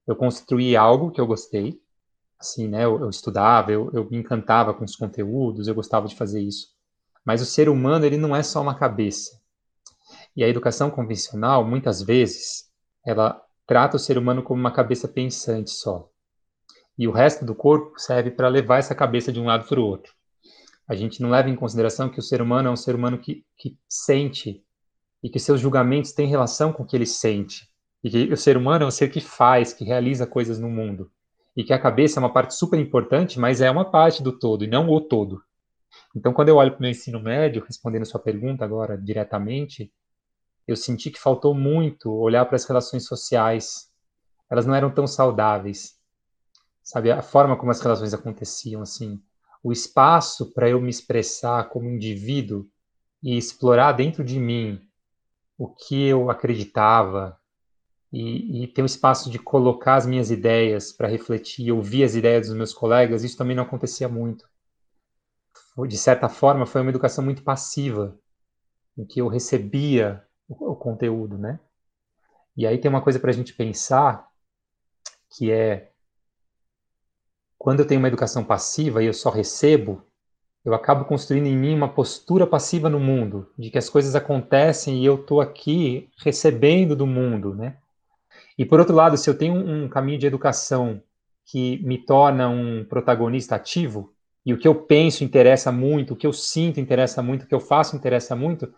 eu construí algo que eu gostei. Assim, né? Eu, eu estudava, eu, eu me encantava com os conteúdos, eu gostava de fazer isso. Mas o ser humano ele não é só uma cabeça. E a educação convencional, muitas vezes, ela trata o ser humano como uma cabeça pensante só. E o resto do corpo serve para levar essa cabeça de um lado para o outro. A gente não leva em consideração que o ser humano é um ser humano que, que sente e que seus julgamentos têm relação com o que ele sente. E que o ser humano é um ser que faz, que realiza coisas no mundo. E que a cabeça é uma parte super importante, mas é uma parte do todo e não o todo. Então, quando eu olho para o meu ensino médio, respondendo sua pergunta agora diretamente, eu senti que faltou muito olhar para as relações sociais. Elas não eram tão saudáveis. Sabe, a forma como as relações aconteciam, assim, o espaço para eu me expressar como indivíduo e explorar dentro de mim o que eu acreditava e, e ter um espaço de colocar as minhas ideias para refletir, ouvir as ideias dos meus colegas, isso também não acontecia muito. De certa forma, foi uma educação muito passiva, em que eu recebia o, o conteúdo, né? E aí tem uma coisa para a gente pensar, que é quando eu tenho uma educação passiva e eu só recebo, eu acabo construindo em mim uma postura passiva no mundo, de que as coisas acontecem e eu estou aqui recebendo do mundo, né? E por outro lado, se eu tenho um caminho de educação que me torna um protagonista ativo, e o que eu penso interessa muito, o que eu sinto interessa muito, o que eu faço interessa muito,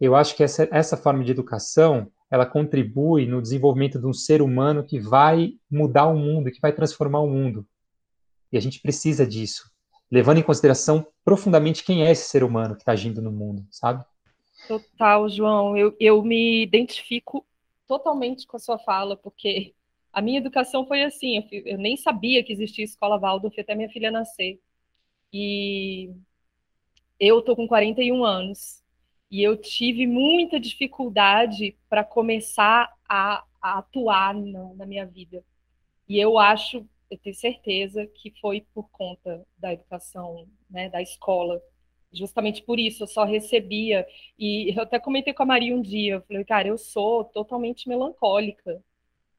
eu acho que essa, essa forma de educação ela contribui no desenvolvimento de um ser humano que vai mudar o mundo, que vai transformar o mundo. E a gente precisa disso, levando em consideração profundamente quem é esse ser humano que está agindo no mundo, sabe? Total, João. Eu, eu me identifico totalmente com a sua fala, porque a minha educação foi assim. Eu, eu nem sabia que existia escola Waldorf até minha filha nascer. E eu tô com 41 anos e eu tive muita dificuldade para começar a, a atuar na, na, minha vida. E eu acho, eu tenho certeza que foi por conta da educação, né, da escola. Justamente por isso, eu só recebia. E eu até comentei com a Maria um dia, eu falei, cara, eu sou totalmente melancólica.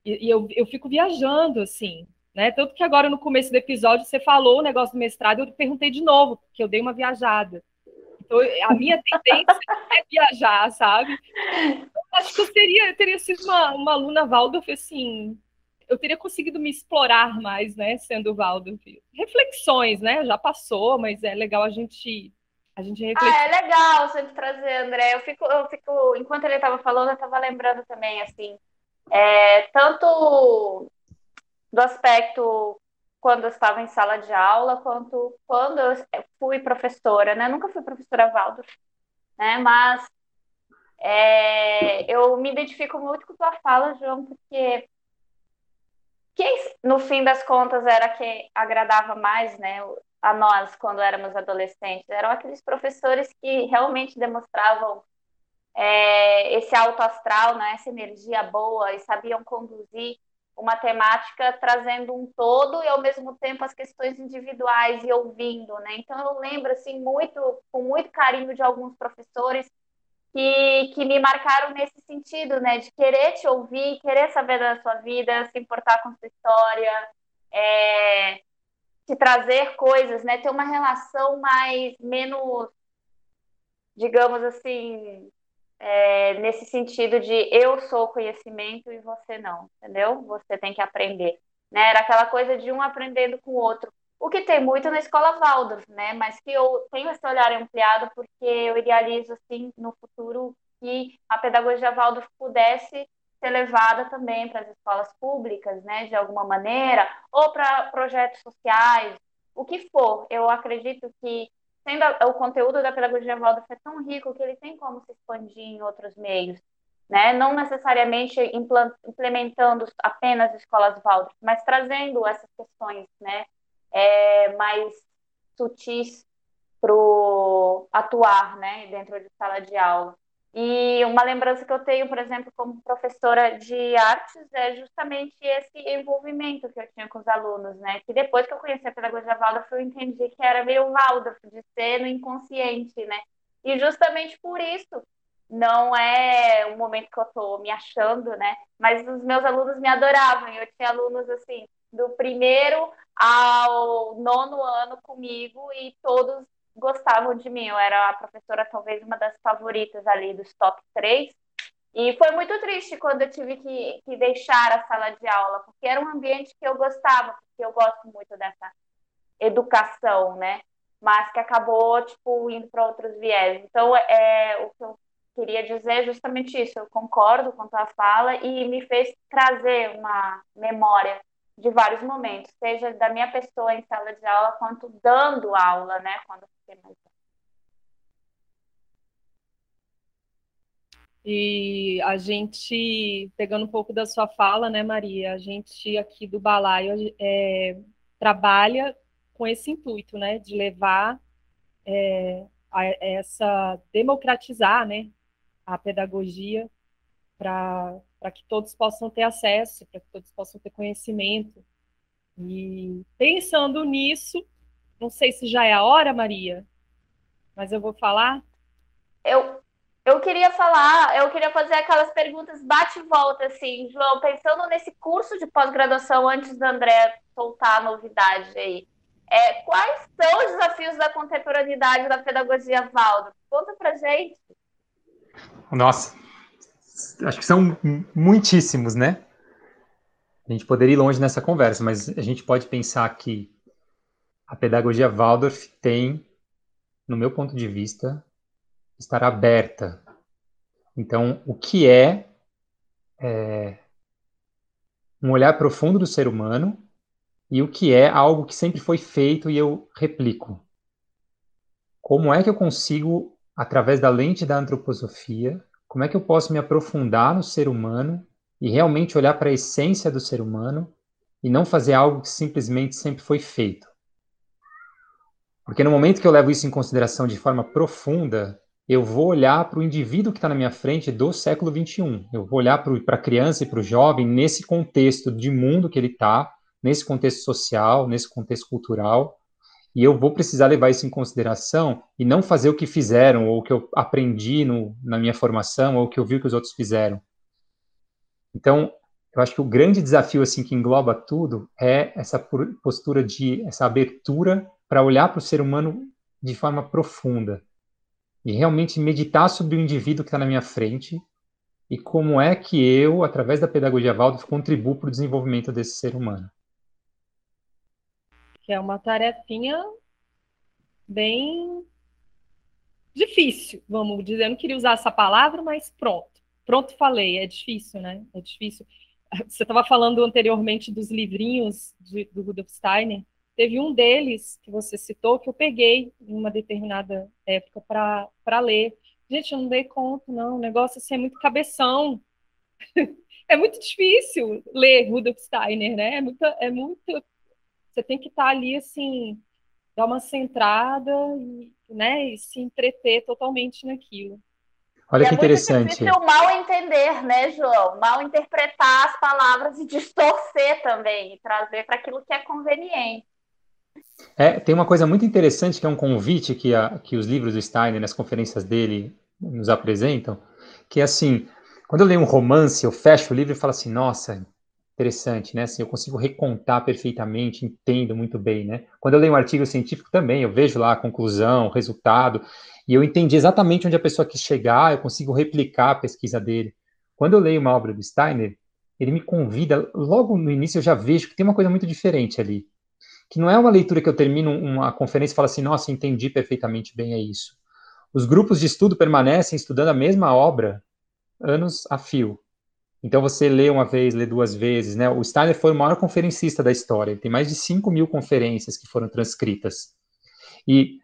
E, e eu, eu fico viajando, assim, né? Tanto que agora no começo do episódio você falou o negócio do mestrado, eu perguntei de novo, porque eu dei uma viajada. Então, a minha tendência é viajar, sabe? Então, acho que eu teria, eu teria sido uma, uma aluna Waldorf, assim, eu teria conseguido me explorar mais, né, sendo Waldorf. Reflexões, né, já passou, mas é legal a gente a gente refletir. Ah, é legal você trazer, André. Eu fico, eu fico, enquanto ele estava falando, eu estava lembrando também, assim, é, tanto do aspecto quando eu estava em sala de aula, quanto quando eu fui professora, né? Nunca fui professora Waldorf, né? Mas é, eu me identifico muito com a tua fala, João, porque quem, no fim das contas, era quem agradava mais, né? A nós, quando éramos adolescentes, eram aqueles professores que realmente demonstravam é, esse alto astral, né? Essa energia boa e sabiam conduzir uma temática trazendo um todo e ao mesmo tempo as questões individuais e ouvindo, né? Então eu lembro assim muito com muito carinho de alguns professores que, que me marcaram nesse sentido, né? De querer te ouvir, querer saber da sua vida, se importar com sua história, é, te trazer coisas, né? Ter uma relação mais menos, digamos assim, é, nesse sentido de eu sou conhecimento e você não, entendeu? Você tem que aprender. Né? Era aquela coisa de um aprendendo com o outro. O que tem muito na escola Waldorf, né? Mas que eu tenho esse olhar ampliado porque eu idealizo, assim, no futuro que a pedagogia Waldorf pudesse ser levada também para as escolas públicas, né, de alguma maneira, ou para projetos sociais, o que for. Eu acredito que sendo o conteúdo da pedagogia Waldorf é tão rico que ele tem como se expandir em outros meios, né? Não necessariamente implementando apenas escolas Waldorf, mas trazendo essas questões, né, é, mais sutis para atuar, né, dentro de sala de aula. E uma lembrança que eu tenho, por exemplo, como professora de artes, é justamente esse envolvimento que eu tinha com os alunos, né? Que depois que eu conheci a pedagogia Waldorf, eu entendi que era meio Waldorf, de ser no inconsciente, né? E justamente por isso, não é um momento que eu estou me achando, né? Mas os meus alunos me adoravam. Eu tinha alunos, assim, do primeiro ao nono ano comigo e todos gostavam de mim. Eu era a professora, talvez uma das favoritas ali dos top 3. E foi muito triste quando eu tive que, que deixar a sala de aula, porque era um ambiente que eu gostava, porque eu gosto muito dessa educação, né? Mas que acabou, tipo, indo para outros viés. Então, é, o que eu queria dizer é justamente isso. Eu concordo com a tua fala e me fez trazer uma memória de vários momentos, seja da minha pessoa em sala de aula, quanto dando aula, né? Quando fiquei mais E a gente, pegando um pouco da sua fala, né, Maria, a gente aqui do Balaio é, trabalha com esse intuito, né, de levar é, a, essa, democratizar, né, a pedagogia para que todos possam ter acesso, para que todos possam ter conhecimento. E pensando nisso, não sei se já é a hora, Maria, mas eu vou falar. Eu, eu queria falar, eu queria fazer aquelas perguntas bate e volta, assim, João, pensando nesse curso de pós-graduação antes do André soltar a novidade aí. É, quais são os desafios da contemporaneidade da pedagogia Valdo? Conta pra gente. Nossa, acho que são muitíssimos, né? A gente poderia ir longe nessa conversa, mas a gente pode pensar que a pedagogia Waldorf tem, no meu ponto de vista, estar aberta. Então, o que é, é um olhar profundo do ser humano e o que é algo que sempre foi feito e eu replico. Como é que eu consigo, através da lente da antroposofia, como é que eu posso me aprofundar no ser humano e realmente olhar para a essência do ser humano e não fazer algo que simplesmente sempre foi feito? Porque no momento que eu levo isso em consideração de forma profunda, eu vou olhar para o indivíduo que está na minha frente do século XXI. Eu vou olhar para a criança e para o jovem nesse contexto de mundo que ele está, nesse contexto social, nesse contexto cultural, e eu vou precisar levar isso em consideração e não fazer o que fizeram, ou o que eu aprendi no, na minha formação, ou o que eu vi que os outros fizeram. Então, eu acho que o grande desafio assim que engloba tudo é essa postura de essa abertura para olhar para o ser humano de forma profunda e realmente meditar sobre o indivíduo que está na minha frente e como é que eu, através da pedagogia Waldorf, contribuo para o desenvolvimento desse ser humano que é uma tarefinha bem difícil, vamos dizer. Eu não queria usar essa palavra, mas pronto. Pronto, falei. É difícil, né? É difícil. Você estava falando anteriormente dos livrinhos de, do Rudolf Steiner. Teve um deles que você citou que eu peguei em uma determinada época para ler. Gente, eu não dei conta, não. O negócio assim, é muito cabeção. é muito difícil ler Rudolf Steiner, né? É muito, é muito você tem que estar tá ali, assim, dar uma centrada e, né, e se entreter totalmente naquilo. Olha e que é interessante. É mal entender, né, João? Mal interpretar as palavras e distorcer também, e trazer para aquilo que é conveniente. É, tem uma coisa muito interessante que é um convite que, a, que os livros do Steiner, nas conferências dele, nos apresentam, que é assim, quando eu leio um romance, eu fecho o livro e falo assim, nossa, interessante, né? Assim, eu consigo recontar perfeitamente, entendo muito bem, né? Quando eu leio um artigo científico também, eu vejo lá a conclusão, o resultado, e eu entendi exatamente onde a pessoa quis chegar, eu consigo replicar a pesquisa dele. Quando eu leio uma obra do Steiner, ele me convida, logo no início eu já vejo que tem uma coisa muito diferente ali, que não é uma leitura que eu termino uma conferência e falo assim, nossa, entendi perfeitamente bem, é isso. Os grupos de estudo permanecem estudando a mesma obra anos a fio, Então você lê uma vez, lê duas vezes, né? O Steiner foi o maior conferencista da história. Tem mais de 5 mil conferências que foram transcritas. E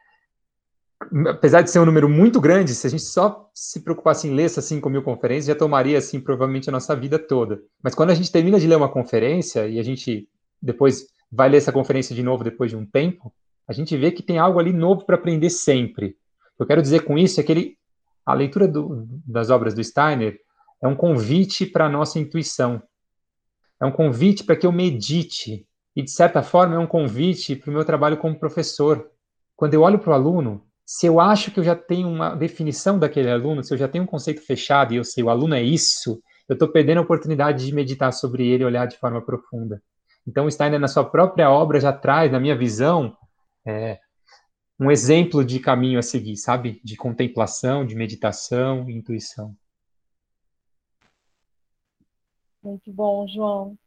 apesar de ser um número muito grande, se a gente só se preocupasse em ler essas 5 mil conferências, já tomaria, assim, provavelmente a nossa vida toda. Mas quando a gente termina de ler uma conferência e a gente depois vai ler essa conferência de novo depois de um tempo, a gente vê que tem algo ali novo para aprender sempre. Eu quero dizer com isso é que ele, a leitura do, das obras do Steiner é um convite para a nossa intuição. É um convite para que eu medite. E, de certa forma, é um convite para o meu trabalho como professor. Quando eu olho para o aluno, se eu acho que eu já tenho uma definição daquele aluno, se eu já tenho um conceito fechado e eu sei o aluno é isso, eu estou perdendo a oportunidade de meditar sobre ele e olhar de forma profunda. Então, Steiner, na sua própria obra, já traz, na minha visão, é, um exemplo de caminho a seguir, sabe? De contemplação, de meditação intuição. Muito bom, João.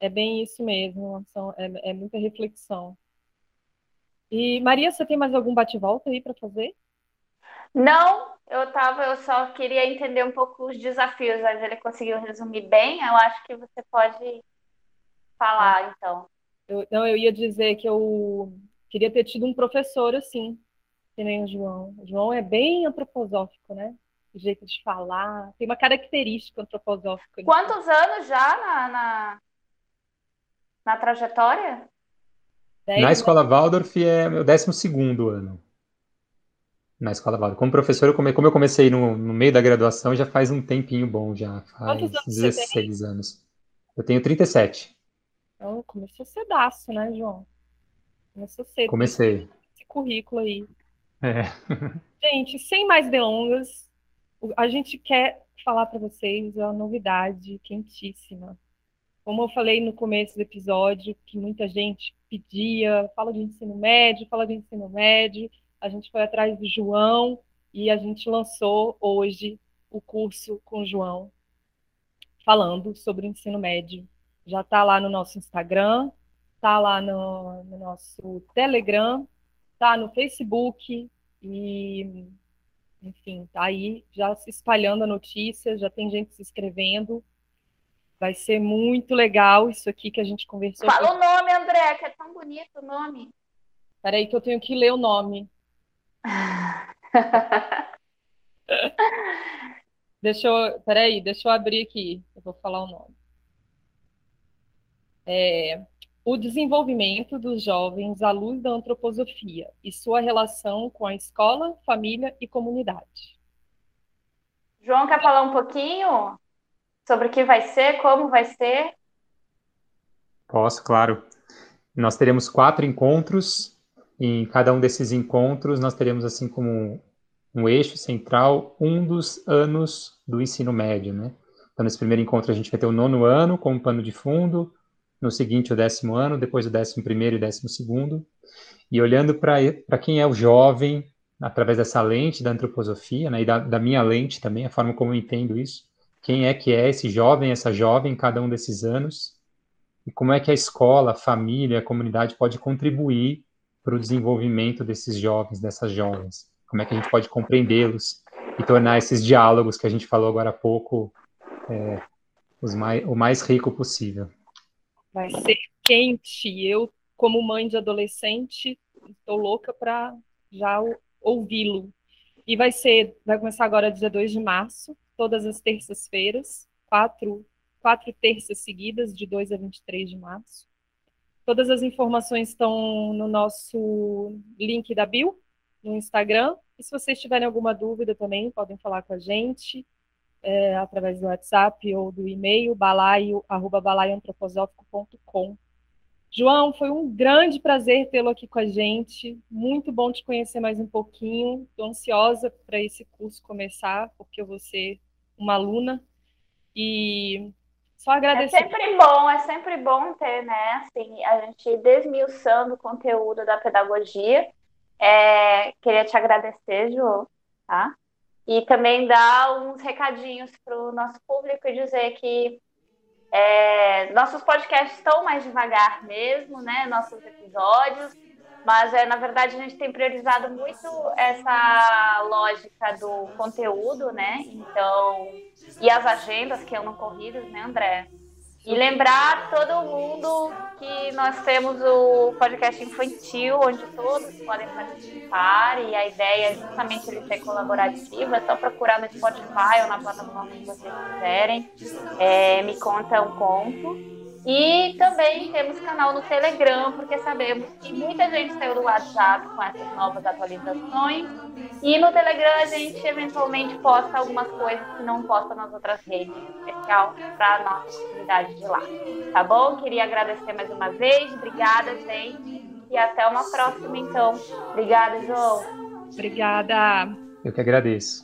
É bem isso mesmo, é, é muita reflexão. E Maria, você tem mais algum bate-volta aí para fazer? Não, eu tava, eu só queria entender um pouco os desafios, mas ele conseguiu resumir bem. Eu acho que você pode falar, ah. então. Eu, não, eu ia dizer que eu queria ter tido um professor assim, que nem o João. O João é bem antroposófico, né? O jeito de falar, tem uma característica antroposófica. Quantos anos já na, na, na trajetória? Dez na escola anos. Waldorf é meu 12 ano. Na escola Waldorf. Como professor, eu come, como eu comecei no, no, meio da graduação, já faz um tempinho bom, já faz anos 16 anos. Eu tenho 37. Então, começou cedaço, né, João? Começou cedo. Comecei. Esse currículo aí. É. Gente, sem mais delongas, a gente quer falar para vocês uma novidade quentíssima. Como eu falei no começo do episódio, que muita gente pedia, fala de ensino médio, fala de ensino médio. A gente foi atrás do João e a gente lançou hoje o curso com o João, falando sobre o ensino médio. Já está lá no nosso Instagram, está lá no, no nosso Telegram, está no Facebook e enfim, tá aí já se espalhando a notícia, já tem gente se inscrevendo. Vai ser muito legal isso aqui que a gente conversou. Fala aqui. o nome, André, que é tão bonito o nome. Peraí que eu tenho que ler o nome. deixa eu, peraí, deixa eu abrir aqui. Eu vou falar o nome. É, o desenvolvimento dos jovens à luz da antroposofia e sua relação com a escola, família e comunidade. João quer falar um pouquinho sobre o que vai ser, como vai ser? Posso, claro. Nós teremos quatro encontros e em cada um desses encontros nós teremos assim como um eixo central um dos anos do ensino médio, né? Então nesse primeiro encontro a gente vai ter o nono ano como pano de fundo, no seguinte o décimo ano, depois o décimo primeiro e décimo segundo, e olhando para quem é o jovem, através dessa lente da antroposofia, né, e da, da, minha lente também, a forma como eu entendo isso, quem é que é esse jovem, essa jovem em cada um desses anos, e como é que a escola, a família, a comunidade pode contribuir para o desenvolvimento desses jovens, dessas jovens, como é que a gente pode compreendê-los e tornar esses diálogos que a gente falou agora há pouco é, os mais, o mais rico possível. Vai ser quente. Eu, como mãe de adolescente, estou louca para já ouvi-lo. E vai ser, vai começar agora dia 2 de março, todas as terças-feiras, quatro, quatro terças seguidas, de 2 a 23 de março. Todas as informações estão no nosso link da Bill, no Instagram. E se vocês tiverem alguma dúvida também, podem falar com a gente é, através do WhatsApp ou do e-mail, balaio, arroba balaioantroposófico.com. João, foi um grande prazer tê-lo aqui com a gente. Muito bom te conhecer mais um pouquinho. Estou ansiosa para esse curso começar, porque eu vou ser uma aluna. E só agradecer. É sempre bom, é sempre bom ter, né? Assim, a gente desmiuçando o conteúdo da pedagogia. É, queria te agradecer, João, tá? E também dar uns recadinhos para o nosso público e dizer que é, nossos podcasts estão mais devagar mesmo, né? Nossos episódios. Mas, é, na verdade, a gente tem priorizado muito essa lógica do conteúdo, né? Então, e as agendas que andam corridas, né, André? E lembrar todo mundo que nós temos o podcast infantil, onde todos podem participar, e a ideia é justamente ele ser colaborativo, é só procurar no Spotify ou na plataforma que vocês quiserem. É, me conta um conto. E também temos canal no Telegram, porque sabemos que muita gente saiu do WhatsApp com essas novas atualizações. E no Telegram a gente eventualmente posta algumas coisas que não posta nas outras redes, em especial para a nossa comunidade de lá. Tá bom? Queria agradecer mais uma vez. Obrigada, gente. E até uma próxima, então. Obrigada, João. Obrigada. Eu que agradeço.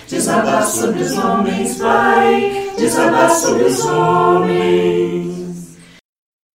desabar sobre os homens, vai desabar sobre os homens.